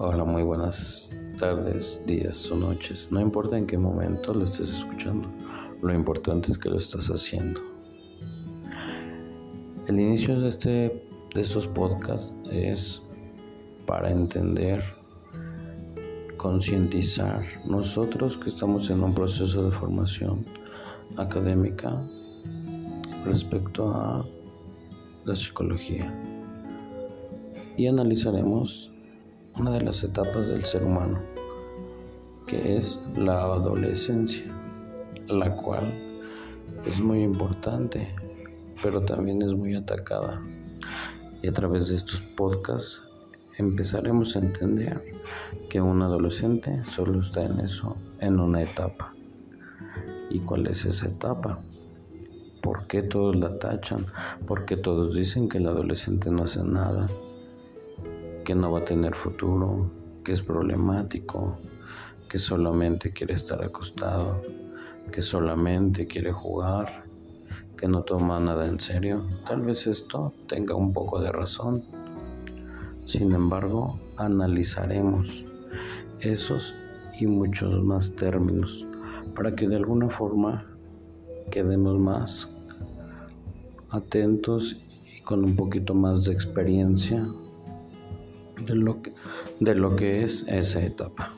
Hola, muy buenas tardes, días o noches. No importa en qué momento lo estés escuchando, lo importante es que lo estás haciendo. El inicio de, este, de estos podcasts es para entender, concientizar nosotros que estamos en un proceso de formación académica respecto a la psicología y analizaremos una de las etapas del ser humano, que es la adolescencia, la cual es muy importante, pero también es muy atacada. Y a través de estos podcasts empezaremos a entender que un adolescente solo está en eso, en una etapa. ¿Y cuál es esa etapa? ¿Por qué todos la tachan? ¿Por qué todos dicen que el adolescente no hace nada? Que no va a tener futuro, que es problemático, que solamente quiere estar acostado, que solamente quiere jugar, que no toma nada en serio. Tal vez esto tenga un poco de razón. Sin embargo, analizaremos esos y muchos más términos para que de alguna forma quedemos más atentos y con un poquito más de experiencia de lo que, de lo que es esa etapa.